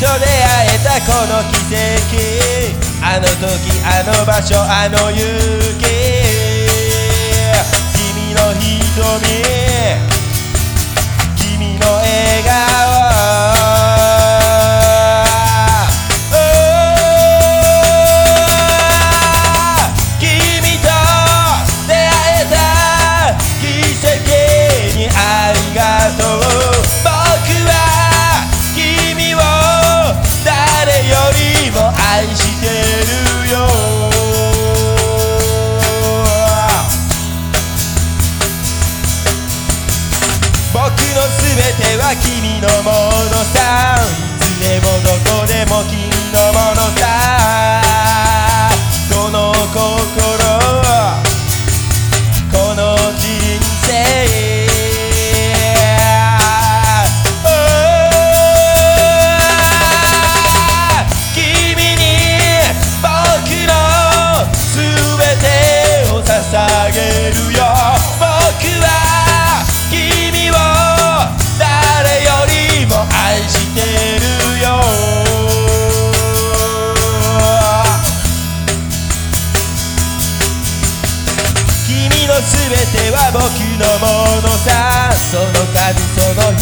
と出会えたこの奇跡。あの時あの場所あの勇気。君のものさ君のすべては僕のものさ。その度その日